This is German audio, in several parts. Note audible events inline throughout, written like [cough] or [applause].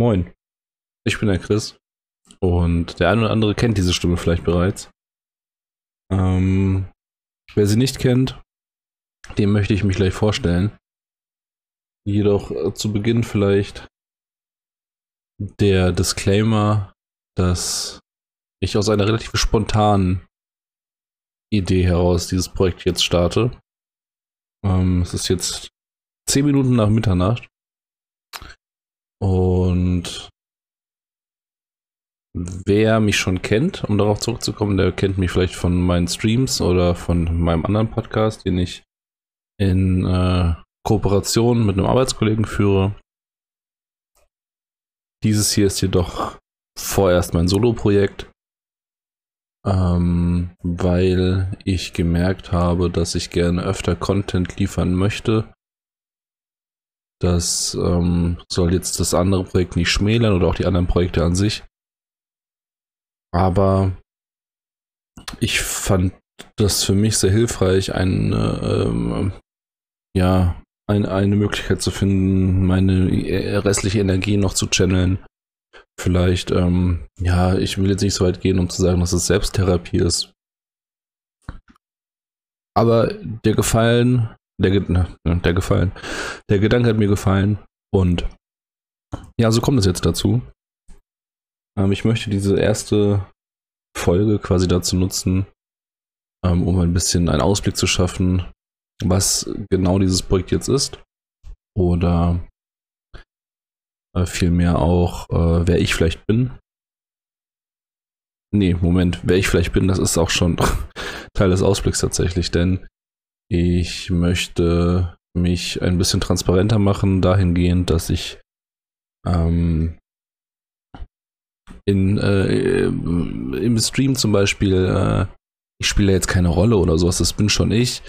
Moin, ich bin der Chris und der eine oder andere kennt diese Stimme vielleicht bereits. Ähm, wer sie nicht kennt, dem möchte ich mich gleich vorstellen. Jedoch äh, zu Beginn vielleicht der Disclaimer, dass ich aus einer relativ spontanen Idee heraus dieses Projekt jetzt starte. Ähm, es ist jetzt zehn Minuten nach Mitternacht und wer mich schon kennt, um darauf zurückzukommen, der kennt mich vielleicht von meinen Streams oder von meinem anderen Podcast, den ich in äh, Kooperation mit einem Arbeitskollegen führe. Dieses hier ist jedoch vorerst mein Solo-Projekt, ähm, weil ich gemerkt habe, dass ich gerne öfter Content liefern möchte das ähm, soll jetzt das andere Projekt nicht schmälern oder auch die anderen Projekte an sich. Aber ich fand das für mich sehr hilfreich, eine, ähm, ja, ein, eine Möglichkeit zu finden, meine restliche Energie noch zu channeln. Vielleicht, ähm, ja, ich will jetzt nicht so weit gehen, um zu sagen, dass es Selbsttherapie ist. Aber der Gefallen der, der gefallen. Der Gedanke hat mir gefallen und ja, so kommt es jetzt dazu. Ähm, ich möchte diese erste Folge quasi dazu nutzen, ähm, um ein bisschen einen Ausblick zu schaffen, was genau dieses Projekt jetzt ist. Oder äh, vielmehr auch, äh, wer ich vielleicht bin. Nee, Moment, wer ich vielleicht bin, das ist auch schon [laughs] Teil des Ausblicks tatsächlich, denn ich möchte mich ein bisschen transparenter machen, dahingehend, dass ich ähm, in, äh, im Stream zum Beispiel, äh, ich spiele jetzt keine Rolle oder sowas, das bin schon ich,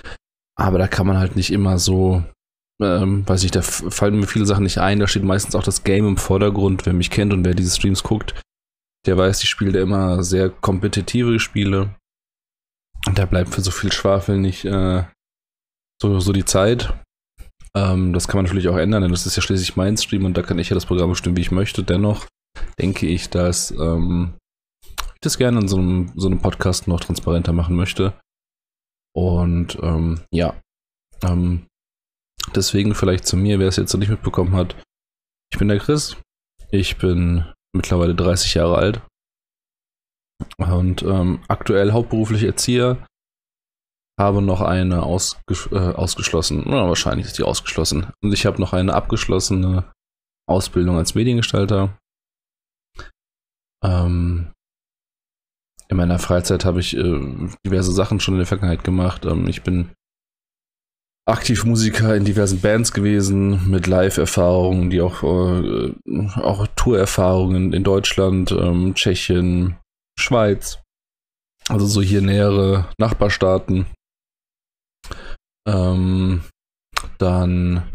aber da kann man halt nicht immer so, ähm, weiß ich, da fallen mir viele Sachen nicht ein, da steht meistens auch das Game im Vordergrund, wer mich kennt und wer diese Streams guckt, der weiß, ich spiele da immer sehr kompetitive Spiele. Und da bleibt für so viel Schwafel nicht, äh, so, so die Zeit. Ähm, das kann man natürlich auch ändern, denn das ist ja schließlich mein Stream und da kann ich ja das Programm bestimmen, wie ich möchte. Dennoch denke ich, dass ähm, ich das gerne in so einem, so einem Podcast noch transparenter machen möchte. Und ähm, ja, ähm, deswegen vielleicht zu mir, wer es jetzt noch nicht mitbekommen hat. Ich bin der Chris. Ich bin mittlerweile 30 Jahre alt und ähm, aktuell hauptberuflich Erzieher habe noch eine ausges äh, ausgeschlossen. Na, wahrscheinlich ist die ausgeschlossen. Und ich habe noch eine abgeschlossene Ausbildung als Mediengestalter. Ähm, in meiner Freizeit habe ich äh, diverse Sachen schon in der Vergangenheit gemacht. Ähm, ich bin aktiv Musiker in diversen Bands gewesen, mit Live-Erfahrungen, die auch, äh, auch Tour-Erfahrungen in Deutschland, ähm, Tschechien, Schweiz. Also so hier nähere Nachbarstaaten. Ähm, dann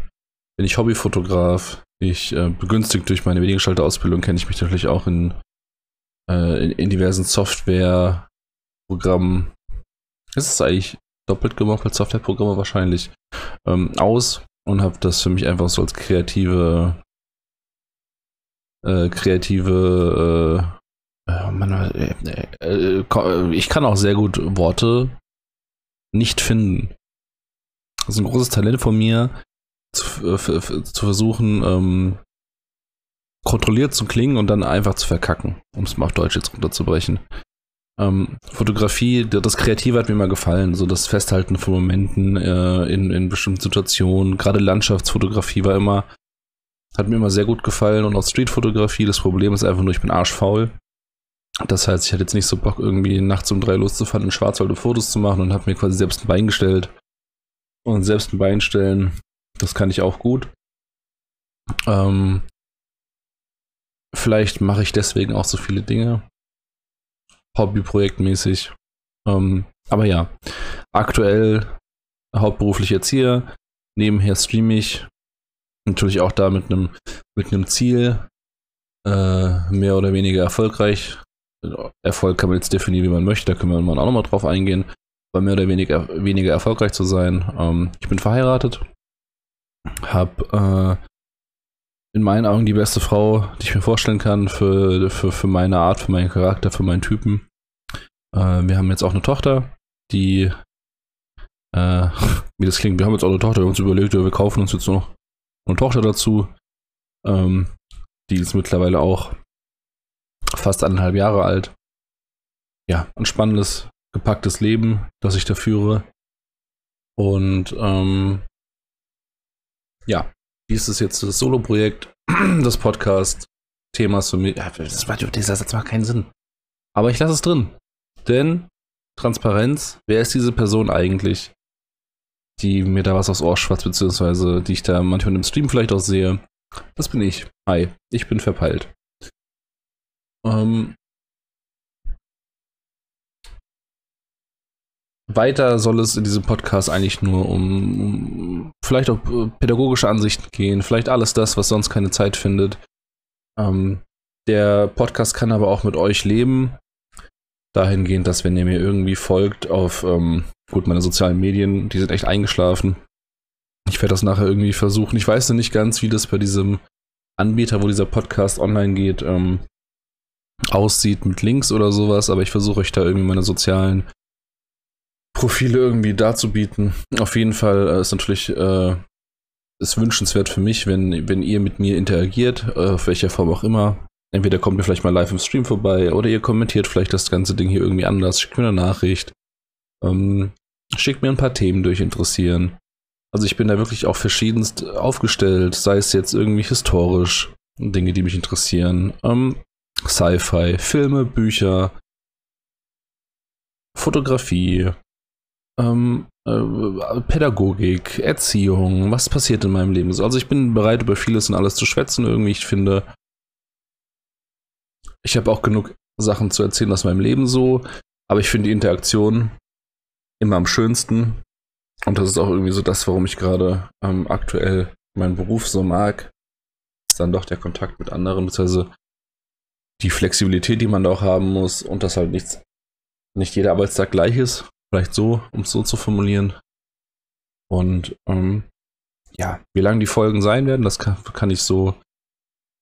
bin ich Hobbyfotograf. Ich äh, begünstigt durch meine Mediengestalter-Ausbildung kenne ich mich natürlich auch in, äh, in, in, diversen Softwareprogrammen. Ist es eigentlich doppelt gemoppelt Softwareprogramme wahrscheinlich ähm, aus und habe das für mich einfach so als kreative äh, kreative äh, äh man, äh, äh, ich kann auch sehr gut Worte nicht finden. Das ist ein großes Talent von mir, zu, zu versuchen, ähm, kontrolliert zu klingen und dann einfach zu verkacken, um es mal auf Deutsch jetzt runterzubrechen. Ähm, Fotografie, das Kreative hat mir immer gefallen, so das Festhalten von Momenten äh, in, in bestimmten Situationen. Gerade Landschaftsfotografie war immer, hat mir immer sehr gut gefallen und auch Streetfotografie. Das Problem ist einfach nur, ich bin arschfaul. Das heißt, ich hatte jetzt nicht so Bock, irgendwie nachts um drei loszufahren, in Schwarzwald Fotos zu machen und habe mir quasi selbst ein Bein gestellt und selbst ein Bein stellen, das kann ich auch gut. Ähm, vielleicht mache ich deswegen auch so viele Dinge. Hobbyprojektmäßig. Ähm, aber ja, aktuell hauptberuflich Erzieher. Nebenher streame ich. Natürlich auch da mit einem mit Ziel. Äh, mehr oder weniger erfolgreich. Erfolg kann man jetzt definieren, wie man möchte. Da können wir auch nochmal drauf eingehen war mehr oder weniger, weniger erfolgreich zu sein. Ähm, ich bin verheiratet, habe in meinen Augen die beste Frau, die ich mir vorstellen kann für, für, für meine Art, für meinen Charakter, für meinen Typen. Äh, wir haben jetzt auch eine Tochter, die, äh, [laughs] wie das klingt, wir haben jetzt auch eine Tochter, wir haben uns überlegt, wir kaufen uns jetzt noch eine Tochter dazu. Ähm, die ist mittlerweile auch fast eineinhalb Jahre alt. Ja, ein spannendes, gepacktes Leben, das ich da führe. Und ähm, ja, dies ist jetzt das Solo-Projekt, [clears throat] das Podcast-Thema für mich. Ja, das war, dieser Satz macht keinen Sinn. Aber ich lasse es drin. Denn Transparenz, wer ist diese Person eigentlich, die mir da was aufs Ohr schwatzt, beziehungsweise die ich da manchmal im Stream vielleicht auch sehe? Das bin ich. Hi, ich bin verpeilt. Ähm, weiter soll es in diesem Podcast eigentlich nur um, um, vielleicht auch äh, pädagogische Ansichten gehen, vielleicht alles das, was sonst keine Zeit findet. Ähm, der Podcast kann aber auch mit euch leben. Dahingehend, dass wenn ihr mir irgendwie folgt auf, ähm, gut, meine sozialen Medien, die sind echt eingeschlafen. Ich werde das nachher irgendwie versuchen. Ich weiß noch nicht ganz, wie das bei diesem Anbieter, wo dieser Podcast online geht, ähm, aussieht mit Links oder sowas, aber ich versuche euch da irgendwie meine sozialen Profile irgendwie darzubieten. Auf jeden Fall äh, ist natürlich äh, ist wünschenswert für mich, wenn, wenn ihr mit mir interagiert, äh, auf welcher Form auch immer. Entweder kommt ihr vielleicht mal live im Stream vorbei oder ihr kommentiert vielleicht das ganze Ding hier irgendwie anders, schickt mir eine Nachricht, ähm, schickt mir ein paar Themen durch interessieren. Also ich bin da wirklich auch verschiedenst aufgestellt, sei es jetzt irgendwie historisch, Dinge, die mich interessieren, ähm, Sci-Fi, Filme, Bücher, Fotografie, ähm, äh, Pädagogik, Erziehung, was passiert in meinem Leben so. Also ich bin bereit, über vieles und alles zu schwätzen irgendwie. Ich finde, ich habe auch genug Sachen zu erzählen aus meinem Leben so, aber ich finde die Interaktion immer am schönsten. Und das ist auch irgendwie so das, warum ich gerade ähm, aktuell meinen Beruf so mag. Ist dann doch der Kontakt mit anderen, beziehungsweise die Flexibilität, die man da auch haben muss und dass halt nichts, nicht jeder Arbeitstag gleich ist. Vielleicht so, um es so zu formulieren. Und ähm, ja, wie lang die Folgen sein werden, das kann, kann ich so,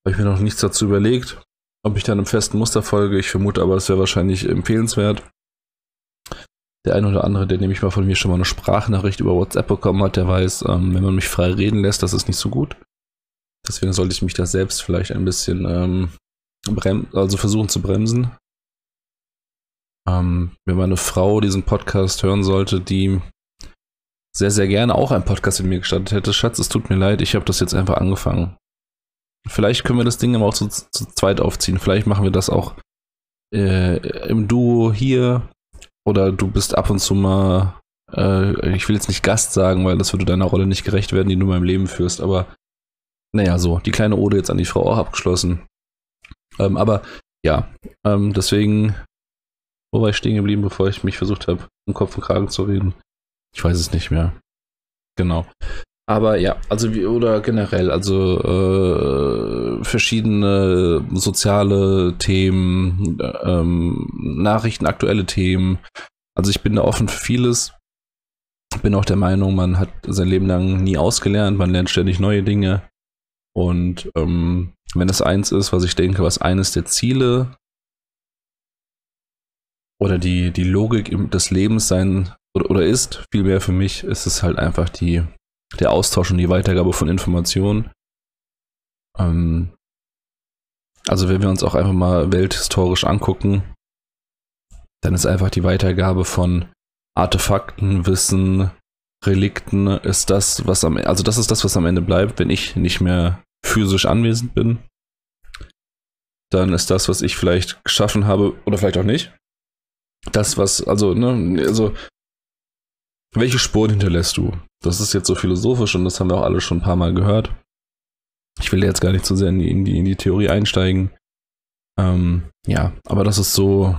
habe ich mir noch nichts dazu überlegt. Ob ich dann im festen Muster folge, ich vermute aber, es wäre wahrscheinlich empfehlenswert. Der eine oder andere, der nämlich mal von mir schon mal eine Sprachnachricht über WhatsApp bekommen hat, der weiß, ähm, wenn man mich frei reden lässt, das ist nicht so gut. Deswegen sollte ich mich da selbst vielleicht ein bisschen ähm, also versuchen zu bremsen. Ähm, wenn meine Frau diesen Podcast hören sollte, die sehr, sehr gerne auch einen Podcast mit mir gestartet hätte, Schatz, es tut mir leid, ich habe das jetzt einfach angefangen. Vielleicht können wir das Ding aber auch zu, zu zweit aufziehen. Vielleicht machen wir das auch äh, im Duo hier. Oder du bist ab und zu mal, äh, ich will jetzt nicht Gast sagen, weil das würde deiner Rolle nicht gerecht werden, die du in meinem Leben führst. Aber naja, so, die kleine Ode jetzt an die Frau auch abgeschlossen. Ähm, aber ja, ähm, deswegen, wo war ich stehen geblieben, bevor ich mich versucht habe, um Kopf und Kragen zu reden? Ich weiß es nicht mehr. Genau. Aber ja, also wie, oder generell, also äh, verschiedene soziale Themen, ähm, Nachrichten, aktuelle Themen. Also ich bin da offen für vieles. Bin auch der Meinung, man hat sein Leben lang nie ausgelernt, man lernt ständig neue Dinge. Und ähm, wenn das eins ist, was ich denke, was eines der Ziele oder die, die Logik des Lebens sein oder, oder ist, vielmehr für mich, ist es halt einfach die, der Austausch und die Weitergabe von Informationen. Ähm, also wenn wir uns auch einfach mal welthistorisch angucken, dann ist einfach die Weitergabe von Artefakten, Wissen, Relikten ist das, was am also das ist das, was am Ende bleibt, wenn ich nicht mehr physisch anwesend bin, dann ist das, was ich vielleicht geschaffen habe, oder vielleicht auch nicht, das, was, also, ne, also, welche Spuren hinterlässt du? Das ist jetzt so philosophisch und das haben wir auch alle schon ein paar Mal gehört. Ich will jetzt gar nicht so sehr in die, in die, in die Theorie einsteigen. Ähm, ja, aber das ist so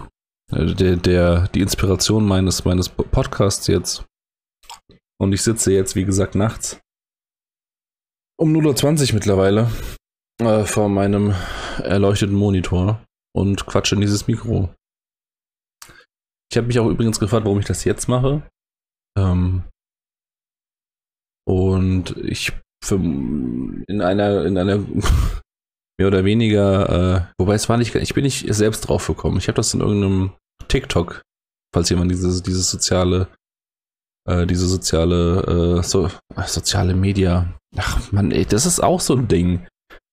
äh, der, der, die Inspiration meines, meines Podcasts jetzt. Und ich sitze jetzt, wie gesagt, nachts um 0.20 Uhr mittlerweile äh, vor meinem erleuchteten Monitor und quatsche in dieses Mikro. Ich habe mich auch übrigens gefragt, warum ich das jetzt mache. Ähm, und ich in einer, in einer [laughs] mehr oder weniger, äh, wobei es war nicht, ich bin nicht selbst drauf gekommen. Ich habe das in irgendeinem TikTok, falls jemand dieses, dieses soziale, äh, diese soziale, äh, so, soziale Media. Ach man, ey, das ist auch so ein Ding.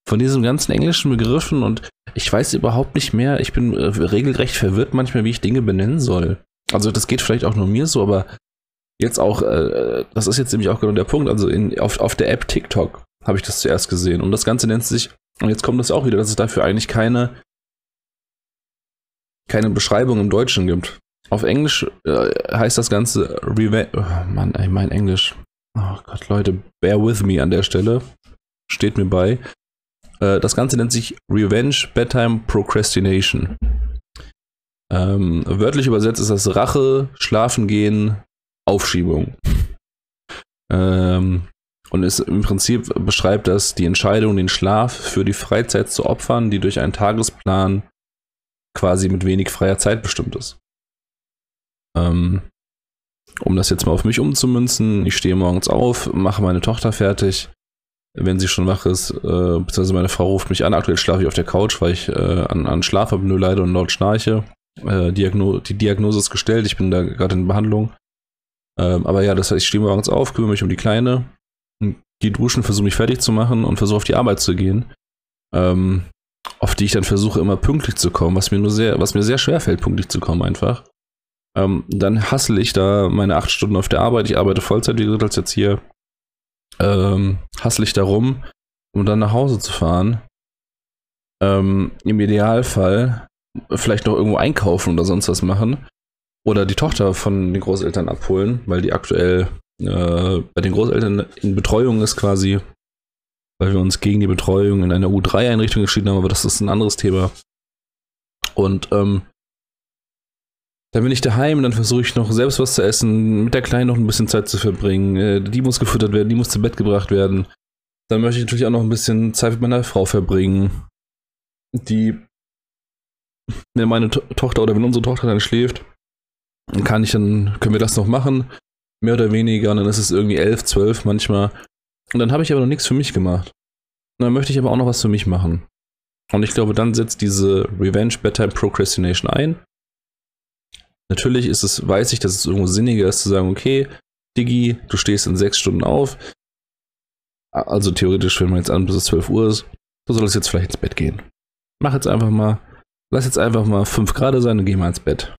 Von diesen ganzen englischen Begriffen und ich weiß überhaupt nicht mehr, ich bin äh, regelrecht verwirrt manchmal, wie ich Dinge benennen soll. Also das geht vielleicht auch nur mir so, aber jetzt auch, äh, das ist jetzt nämlich auch genau der Punkt, also in, auf, auf der App TikTok habe ich das zuerst gesehen und das Ganze nennt sich, und jetzt kommt das auch wieder, dass es dafür eigentlich keine, keine Beschreibung im Deutschen gibt. Auf Englisch äh, heißt das Ganze Revenge, oh Mann, ey, mein Englisch. Oh Gott, Leute, bear with me an der Stelle. Steht mir bei. Äh, das Ganze nennt sich Revenge Bedtime Procrastination. Ähm, wörtlich übersetzt ist das Rache, Schlafen gehen, Aufschiebung. Ähm, und ist im Prinzip beschreibt das die Entscheidung, den Schlaf für die Freizeit zu opfern, die durch einen Tagesplan quasi mit wenig freier Zeit bestimmt ist. Ähm, um das jetzt mal auf mich umzumünzen, ich stehe morgens auf, mache meine Tochter fertig, wenn sie schon wach ist, äh, beziehungsweise meine Frau ruft mich an. Aktuell schlafe ich auf der Couch, weil ich äh, an, an Schlafapnoe leide und laut schnarche. Äh, Diagno die Diagnose ist gestellt, ich bin da gerade in Behandlung. Ähm, aber ja, das heißt, ich stehe morgens auf, kümmere mich um die Kleine, gehe duschen, versuche mich fertig zu machen und versuche auf die Arbeit zu gehen. Ähm, auf die ich dann versuche, immer pünktlich zu kommen, was mir nur sehr, was mir sehr schwer fällt, pünktlich zu kommen einfach. Ähm, dann hassle ich da meine acht Stunden auf der Arbeit. Ich arbeite Vollzeit, wie gesagt, als jetzt hier. Ähm, hassle ich da rum, um dann nach Hause zu fahren. Ähm, Im Idealfall vielleicht noch irgendwo einkaufen oder sonst was machen. Oder die Tochter von den Großeltern abholen, weil die aktuell äh, bei den Großeltern in Betreuung ist quasi, weil wir uns gegen die Betreuung in einer U3-Einrichtung entschieden haben, aber das ist ein anderes Thema. Und ähm, dann bin ich daheim, dann versuche ich noch selbst was zu essen, mit der Kleinen noch ein bisschen Zeit zu verbringen. Äh, die muss gefüttert werden, die muss zu Bett gebracht werden. Dann möchte ich natürlich auch noch ein bisschen Zeit mit meiner Frau verbringen, die wenn meine to Tochter oder wenn unsere Tochter dann schläft, kann ich dann, können wir das noch machen, mehr oder weniger, und dann ist es irgendwie elf, zwölf manchmal. Und dann habe ich aber noch nichts für mich gemacht. Und dann möchte ich aber auch noch was für mich machen. Und ich glaube, dann setzt diese Revenge Bedtime Procrastination ein. Natürlich ist es, weiß ich, dass es irgendwo sinniger ist zu sagen, okay, Digi, du stehst in sechs Stunden auf. Also theoretisch, wenn man jetzt an bis es 12 Uhr ist, du solltest jetzt vielleicht ins Bett gehen. Mach jetzt einfach mal Lass jetzt einfach mal 5 Grad sein und geh mal ins Bett.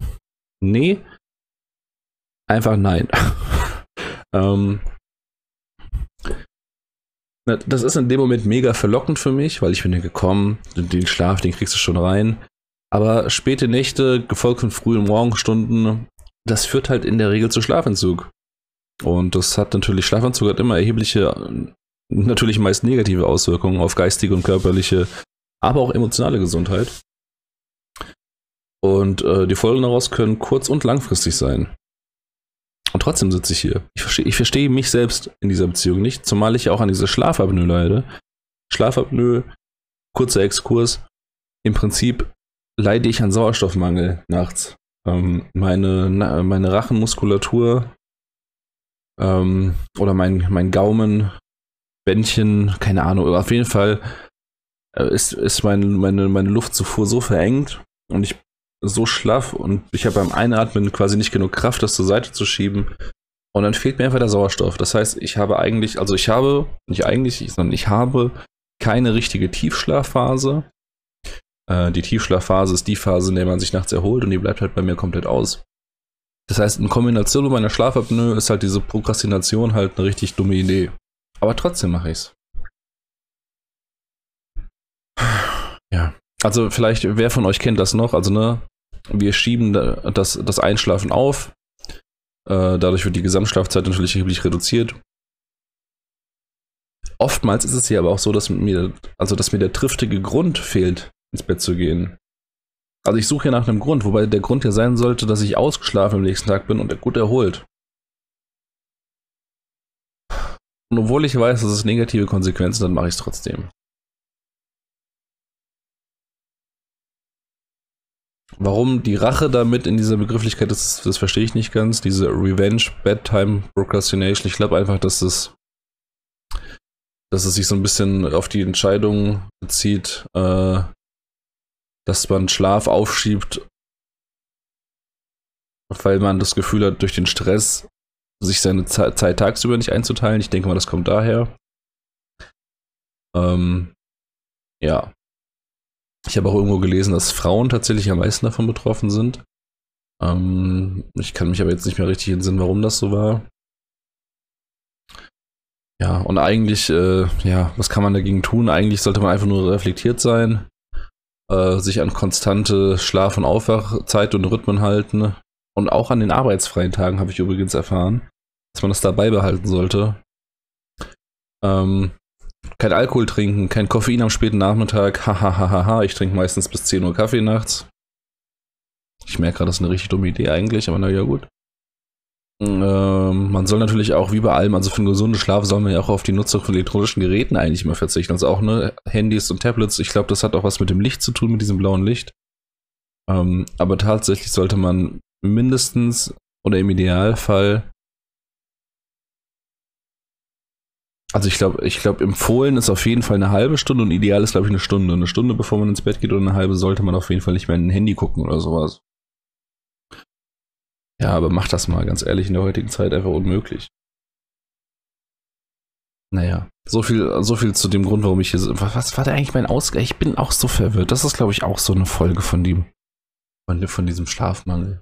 Nee. Einfach nein. [laughs] ähm, das ist in dem Moment mega verlockend für mich, weil ich bin ja gekommen, den Schlaf, den kriegst du schon rein. Aber späte Nächte, gefolgt von frühen Morgenstunden, das führt halt in der Regel zu Schlafentzug. Und das hat natürlich, Schlafanzug hat immer erhebliche, natürlich meist negative Auswirkungen auf geistige und körperliche, aber auch emotionale Gesundheit. Und äh, die Folgen daraus können kurz- und langfristig sein. Und trotzdem sitze ich hier. Ich verstehe ich versteh mich selbst in dieser Beziehung nicht, zumal ich auch an dieser Schlafapnoe leide. Schlafapnoe, kurzer Exkurs. Im Prinzip leide ich an Sauerstoffmangel nachts. Ähm, meine, meine Rachenmuskulatur ähm, oder mein, mein Gaumen, Bändchen, keine Ahnung, auf jeden Fall äh, ist, ist mein, meine, meine Luftzufuhr so verengt und ich so schlaff und ich habe beim Einatmen quasi nicht genug Kraft, das zur Seite zu schieben. Und dann fehlt mir einfach der Sauerstoff. Das heißt, ich habe eigentlich, also ich habe, nicht eigentlich, sondern ich habe keine richtige Tiefschlafphase. Äh, die Tiefschlafphase ist die Phase, in der man sich nachts erholt und die bleibt halt bei mir komplett aus. Das heißt, in Kombination mit meiner Schlafapnoe ist halt diese Prokrastination halt eine richtig dumme Idee. Aber trotzdem mache ich's. Ja. Also vielleicht, wer von euch kennt das noch? Also, ne, wir schieben das, das Einschlafen auf. Äh, dadurch wird die Gesamtschlafzeit natürlich erheblich reduziert. Oftmals ist es ja aber auch so, dass mir, also dass mir der triftige Grund fehlt, ins Bett zu gehen. Also ich suche ja nach einem Grund, wobei der Grund ja sein sollte, dass ich ausgeschlafen am nächsten Tag bin und gut erholt. Und obwohl ich weiß, dass es negative Konsequenzen hat, mache ich es trotzdem. Warum die Rache damit in dieser Begrifflichkeit ist, das verstehe ich nicht ganz. Diese Revenge, Bedtime, Procrastination. Ich glaube einfach, dass das, dass es sich so ein bisschen auf die Entscheidung bezieht, äh, dass man Schlaf aufschiebt, weil man das Gefühl hat, durch den Stress sich seine Zeit tagsüber nicht einzuteilen. Ich denke mal, das kommt daher. Ähm, ja. Ich habe auch irgendwo gelesen, dass Frauen tatsächlich am meisten davon betroffen sind. Ähm, ich kann mich aber jetzt nicht mehr richtig entsinnen, warum das so war. Ja, und eigentlich, äh, ja, was kann man dagegen tun? Eigentlich sollte man einfach nur reflektiert sein, äh, sich an konstante Schlaf- und Aufwachzeit und Rhythmen halten. Und auch an den arbeitsfreien Tagen habe ich übrigens erfahren, dass man das dabei behalten sollte. Ähm, kein Alkohol trinken, kein Koffein am späten Nachmittag. Hahaha, ich trinke meistens bis 10 Uhr Kaffee nachts. Ich merke gerade, das ist eine richtig dumme Idee eigentlich, aber naja, gut. Ähm, man soll natürlich auch wie bei allem, also für einen gesunden Schlaf soll man ja auch auf die Nutzung von elektronischen Geräten eigentlich immer verzichten. Also auch ne, Handys und Tablets. Ich glaube, das hat auch was mit dem Licht zu tun, mit diesem blauen Licht. Ähm, aber tatsächlich sollte man mindestens oder im Idealfall Also ich glaube, ich glaube, empfohlen ist auf jeden Fall eine halbe Stunde und ideal ist, glaube ich, eine Stunde. Eine Stunde, bevor man ins Bett geht und eine halbe sollte man auf jeden Fall nicht mehr in ein Handy gucken oder sowas. Ja, aber mach das mal, ganz ehrlich, in der heutigen Zeit einfach unmöglich. Naja, so viel, so viel zu dem Grund, warum ich hier so. Was war da eigentlich mein Ausgang? Ich bin auch so verwirrt. Das ist, glaube ich, auch so eine Folge von dem, von, von diesem Schlafmangel.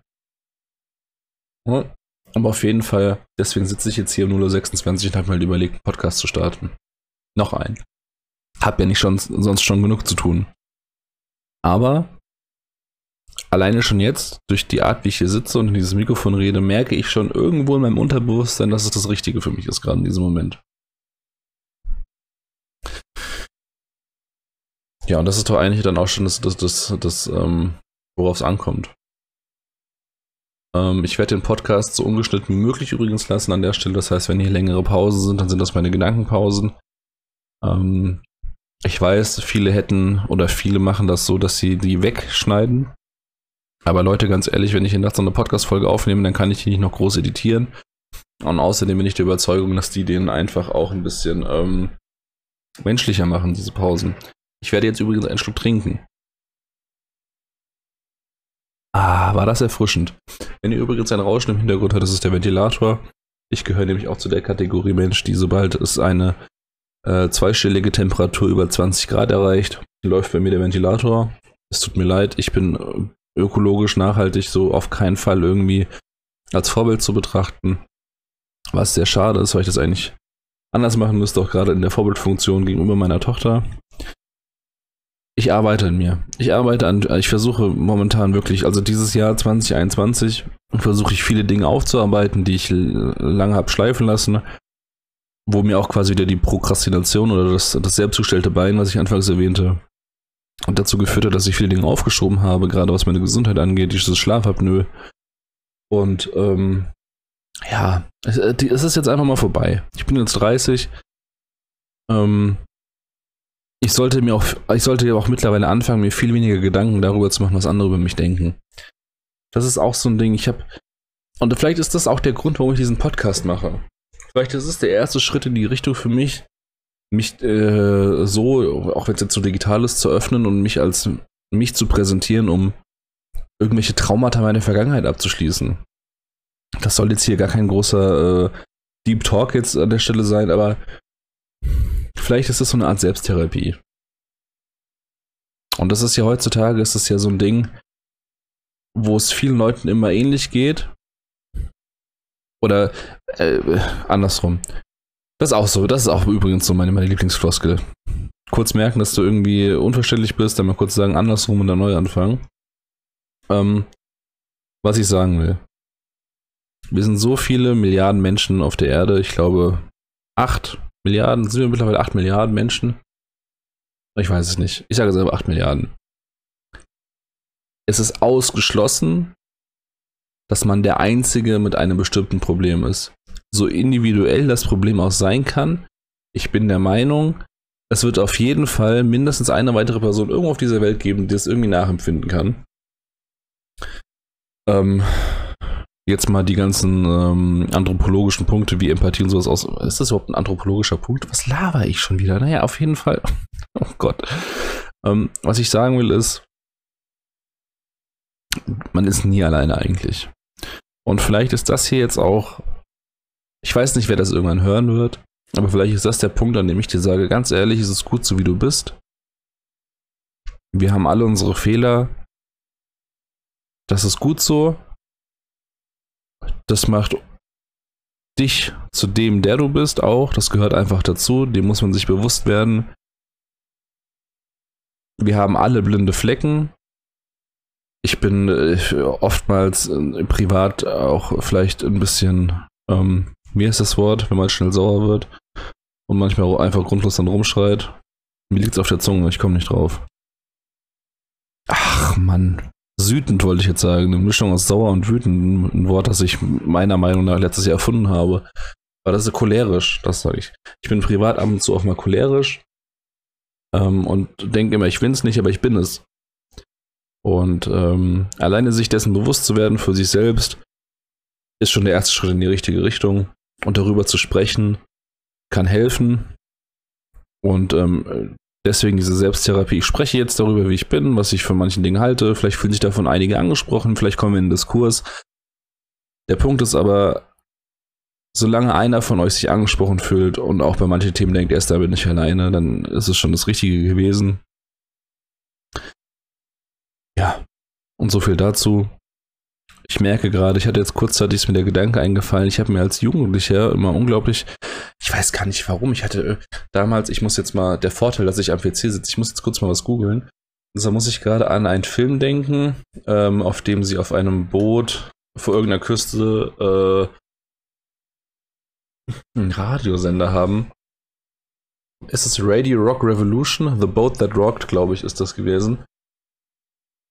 Ja. Aber auf jeden Fall, deswegen sitze ich jetzt hier um 0.26 und habe mal überlegt, einen Podcast zu starten. Noch einen. Hab ja nicht schon, sonst schon genug zu tun. Aber alleine schon jetzt, durch die Art, wie ich hier sitze und in dieses Mikrofon rede, merke ich schon irgendwo in meinem Unterbewusstsein, dass es das Richtige für mich ist, gerade in diesem Moment. Ja, und das ist doch eigentlich dann auch schon das, das, das, das ähm, worauf es ankommt. Ähm, ich werde den Podcast so ungeschnitten wie möglich übrigens lassen an der Stelle. Das heißt, wenn hier längere Pausen sind, dann sind das meine Gedankenpausen. Ähm, ich weiß, viele hätten oder viele machen das so, dass sie die wegschneiden. Aber Leute, ganz ehrlich, wenn ich in Nacht so eine Podcast-Folge aufnehme, dann kann ich die nicht noch groß editieren. Und außerdem bin ich der Überzeugung, dass die den einfach auch ein bisschen ähm, menschlicher machen, diese Pausen. Ich werde jetzt übrigens einen Schluck trinken. Ah, war das erfrischend. Wenn ihr übrigens ein Rauschen im Hintergrund hört, das ist der Ventilator. Ich gehöre nämlich auch zu der Kategorie Mensch, die sobald es eine äh, zweistellige Temperatur über 20 Grad erreicht, läuft bei mir der Ventilator. Es tut mir leid, ich bin äh, ökologisch nachhaltig so auf keinen Fall irgendwie als Vorbild zu betrachten. Was sehr schade ist, weil ich das eigentlich anders machen müsste, auch gerade in der Vorbildfunktion gegenüber meiner Tochter ich arbeite an mir. Ich arbeite an, ich versuche momentan wirklich, also dieses Jahr 2021 versuche ich viele Dinge aufzuarbeiten, die ich lange habe schleifen lassen, wo mir auch quasi wieder die Prokrastination oder das, das selbstgestellte Bein, was ich anfangs erwähnte, dazu geführt hat, dass ich viele Dinge aufgeschoben habe, gerade was meine Gesundheit angeht, dieses Schlafapnoe. Und ähm, ja, es, es ist jetzt einfach mal vorbei. Ich bin jetzt 30. Ähm, ich sollte mir auch, ich sollte auch mittlerweile anfangen, mir viel weniger Gedanken darüber zu machen, was andere über mich denken. Das ist auch so ein Ding. Ich habe und vielleicht ist das auch der Grund, warum ich diesen Podcast mache. Vielleicht ist es der erste Schritt in die Richtung für mich, mich äh, so, auch wenn es jetzt so digital ist, zu öffnen und mich als mich zu präsentieren, um irgendwelche Traumata meiner Vergangenheit abzuschließen. Das soll jetzt hier gar kein großer äh, Deep Talk jetzt an der Stelle sein, aber Vielleicht ist es so eine Art Selbsttherapie. Und das ist ja heutzutage, ist es ja so ein Ding, wo es vielen Leuten immer ähnlich geht. Oder äh, andersrum. Das ist auch so. Das ist auch übrigens so meine, meine Lieblingsfloskel. Kurz merken, dass du irgendwie unverständlich bist, dann mal kurz sagen, andersrum und dann neu anfangen. Ähm, was ich sagen will. Wir sind so viele Milliarden Menschen auf der Erde. Ich glaube, acht Milliarden, sind wir mittlerweile 8 Milliarden Menschen? Ich weiß es nicht. Ich sage selber 8 Milliarden. Es ist ausgeschlossen, dass man der Einzige mit einem bestimmten Problem ist. So individuell das Problem auch sein kann, ich bin der Meinung, es wird auf jeden Fall mindestens eine weitere Person irgendwo auf dieser Welt geben, die es irgendwie nachempfinden kann. Ähm, jetzt mal die ganzen ähm, anthropologischen Punkte wie Empathie und sowas aus. Ist das überhaupt ein anthropologischer Punkt? Was laber ich schon wieder? Naja, auf jeden Fall. [laughs] oh Gott. Ähm, was ich sagen will ist, man ist nie alleine eigentlich. Und vielleicht ist das hier jetzt auch, ich weiß nicht, wer das irgendwann hören wird, aber vielleicht ist das der Punkt, an dem ich dir sage, ganz ehrlich, ist es gut so, wie du bist. Wir haben alle unsere Fehler. Das ist gut so. Das macht dich zu dem, der du bist, auch. Das gehört einfach dazu. Dem muss man sich bewusst werden. Wir haben alle blinde Flecken. Ich bin äh, oftmals äh, privat auch vielleicht ein bisschen, ähm, wie ist das Wort, wenn man schnell sauer wird und manchmal einfach grundlos dann rumschreit. Mir liegt es auf der Zunge, ich komme nicht drauf. Ach Mann, Sütend wollte ich jetzt sagen. Eine Mischung aus sauer und wütend. Ein Wort, das ich meiner Meinung nach letztes Jahr erfunden habe. Aber das ist cholerisch, das sage ich. Ich bin privat ab und zu auch mal cholerisch. Ähm, und denke immer, ich bin es nicht, aber ich bin es. Und ähm, alleine sich dessen bewusst zu werden für sich selbst, ist schon der erste Schritt in die richtige Richtung. Und darüber zu sprechen, kann helfen. Und ähm, Deswegen diese Selbsttherapie. Ich spreche jetzt darüber, wie ich bin, was ich von manchen Dingen halte. Vielleicht fühlen sich davon einige angesprochen, vielleicht kommen wir in den Diskurs. Der Punkt ist aber, solange einer von euch sich angesprochen fühlt und auch bei manchen Themen denkt, erst da bin ich alleine, dann ist es schon das Richtige gewesen. Ja, und so viel dazu. Ich merke gerade, ich hatte jetzt kurzzeitig mir der Gedanke eingefallen, ich habe mir als Jugendlicher immer unglaublich ich weiß gar nicht warum. Ich hatte äh, damals, ich muss jetzt mal, der Vorteil, dass ich am PC sitze, ich muss jetzt kurz mal was googeln. Da muss ich gerade an einen Film denken, ähm, auf dem sie auf einem Boot vor irgendeiner Küste äh, einen Radiosender haben. Ist es Radio Rock Revolution? The Boat That Rocked, glaube ich, ist das gewesen.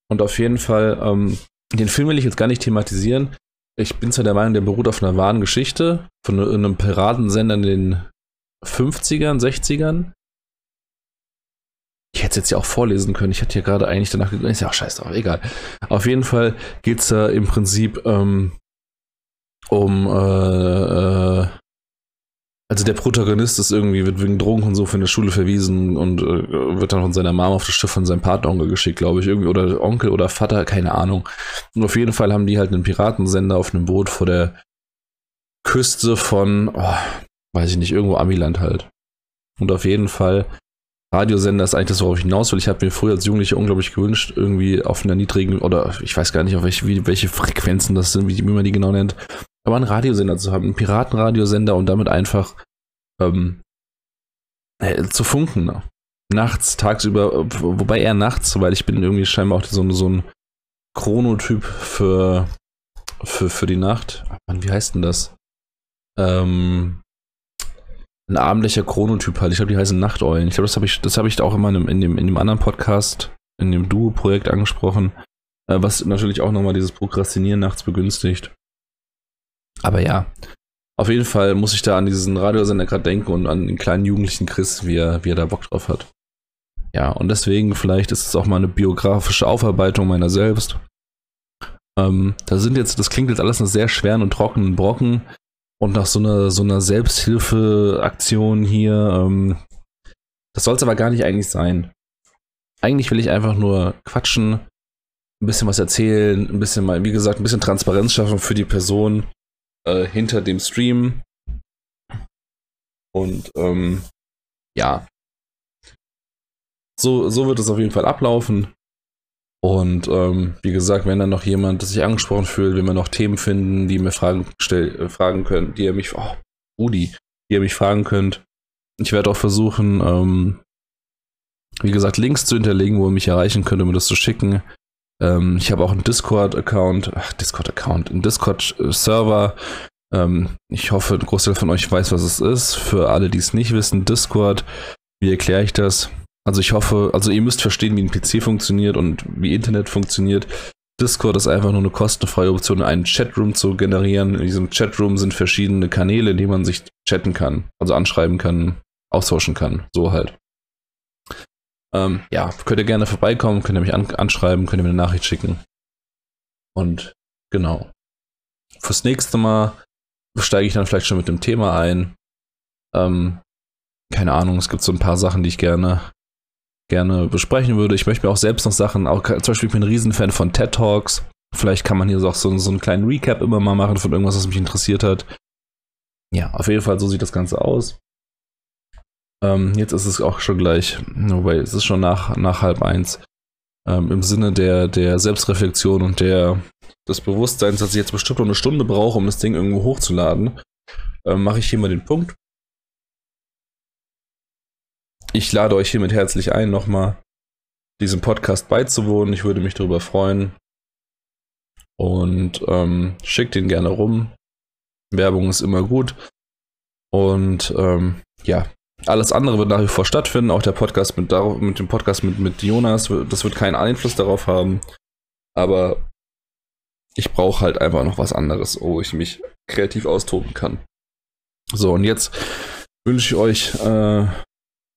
Und auf jeden Fall, ähm, den Film will ich jetzt gar nicht thematisieren. Ich bin zwar der Meinung, der beruht auf einer wahren Geschichte von einem Piratensender in den 50ern, 60ern. Ich hätte es jetzt ja auch vorlesen können. Ich hatte hier gerade eigentlich danach geguckt. Ist ja auch scheiße drauf, egal. Auf jeden Fall geht es da im Prinzip ähm, um äh, äh, also der Protagonist ist irgendwie, wird wegen Drogen und so von der Schule verwiesen und äh, wird dann von seiner Mama auf das Schiff von seinem Partneronkel geschickt, glaube ich. Irgendwie, oder Onkel oder Vater, keine Ahnung. Und auf jeden Fall haben die halt einen Piratensender auf einem Boot vor der Küste von, oh, weiß ich nicht, irgendwo Amiland halt. Und auf jeden Fall, Radiosender ist eigentlich das, worauf ich hinaus will. Ich habe mir früher als Jugendlicher unglaublich gewünscht, irgendwie auf einer niedrigen, oder ich weiß gar nicht, auf welche, wie, welche Frequenzen das sind, wie man die genau nennt, aber einen Radiosender zu haben, einen Piratenradiosender und damit einfach ähm, äh, zu funken. Ne? Nachts, tagsüber, wobei eher nachts, weil ich bin irgendwie scheinbar auch so, so ein Chronotyp für, für, für die Nacht. Mann, wie heißt denn das? Ähm, ein abendlicher Chronotyp halt. Ich glaube, die heißen Nachteulen. Ich glaube, das habe ich, das habe ich auch immer in dem, in dem, in dem anderen Podcast, in dem Duo-Projekt angesprochen, äh, was natürlich auch nochmal dieses Prokrastinieren nachts begünstigt. Aber ja, auf jeden Fall muss ich da an diesen Radiosender gerade denken und an den kleinen jugendlichen Chris, wie er, wie er da Bock drauf hat. Ja, und deswegen vielleicht ist es auch mal eine biografische Aufarbeitung meiner selbst. Ähm, da sind jetzt, das klingt jetzt alles nach sehr schweren und trockenen Brocken und nach so einer, so einer Selbsthilfeaktion hier. Ähm, das soll es aber gar nicht eigentlich sein. Eigentlich will ich einfach nur quatschen, ein bisschen was erzählen, ein bisschen mal, wie gesagt, ein bisschen Transparenz schaffen für die Person, äh, hinter dem Stream. Und ähm, ja. So, so wird es auf jeden Fall ablaufen. Und ähm, wie gesagt, wenn dann noch jemand sich angesprochen fühlt, wenn wir noch Themen finden, die mir Fragen stell, äh, fragen können, die ihr mich, oh, Rudi, die ihr mich fragen könnt. Ich werde auch versuchen, ähm, wie gesagt, Links zu hinterlegen, wo ihr mich erreichen könnt, um mir das zu schicken. Ähm, ich habe auch einen Discord-Account, Discord-Account, einen Discord-Server. Ähm, ich hoffe, ein Großteil von euch weiß, was es ist. Für alle, die es nicht wissen, Discord, wie erkläre ich das? Also ich hoffe, also ihr müsst verstehen, wie ein PC funktioniert und wie Internet funktioniert. Discord ist einfach nur eine kostenfreie Option, einen Chatroom zu generieren. In diesem Chatroom sind verschiedene Kanäle, in denen man sich chatten kann, also anschreiben kann, austauschen kann. So halt. Ähm, ja, könnt ihr gerne vorbeikommen, könnt ihr mich an anschreiben, könnt ihr mir eine Nachricht schicken. Und genau. fürs nächste Mal steige ich dann vielleicht schon mit dem Thema ein. Ähm, keine Ahnung, es gibt so ein paar Sachen, die ich gerne, gerne besprechen würde. Ich möchte mir auch selbst noch Sachen, auch zum Beispiel, ich bin ein Riesenfan von TED Talks. Vielleicht kann man hier auch so, so einen kleinen Recap immer mal machen von irgendwas, was mich interessiert hat. Ja, auf jeden Fall, so sieht das Ganze aus. Ähm, jetzt ist es auch schon gleich, wobei es ist schon nach, nach halb eins. Ähm, Im Sinne der, der Selbstreflexion und der, des Bewusstseins, dass ich jetzt bestimmt noch eine Stunde brauche, um das Ding irgendwo hochzuladen, ähm, mache ich hier mal den Punkt. Ich lade euch hiermit herzlich ein, nochmal diesem Podcast beizuwohnen. Ich würde mich darüber freuen. Und ähm, schickt ihn gerne rum. Werbung ist immer gut. Und ähm, ja, alles andere wird nach wie vor stattfinden. Auch der Podcast mit, mit dem Podcast mit, mit Jonas, das wird keinen Einfluss darauf haben. Aber ich brauche halt einfach noch was anderes, wo ich mich kreativ austoben kann. So, und jetzt wünsche ich euch äh,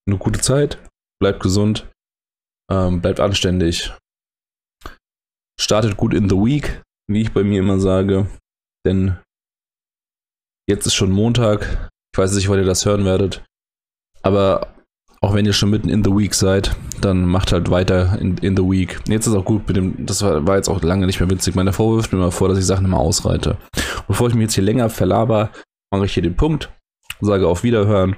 eine gute Zeit. Bleibt gesund. Ähm, bleibt anständig. Startet gut in the week, wie ich bei mir immer sage. Denn jetzt ist schon Montag. Ich weiß nicht, wann ihr das hören werdet. Aber auch wenn ihr schon mitten in the week seid, dann macht halt weiter in, in the week. Jetzt ist auch gut mit dem, das war, war jetzt auch lange nicht mehr witzig. Meine Frau wirft mir mal vor, dass ich Sachen immer ausreite. Bevor ich mich jetzt hier länger verlaber, mache ich hier den Punkt, sage auf Wiederhören.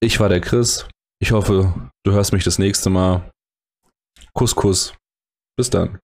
Ich war der Chris. Ich hoffe, du hörst mich das nächste Mal. Kuss, Kuss. Bis dann.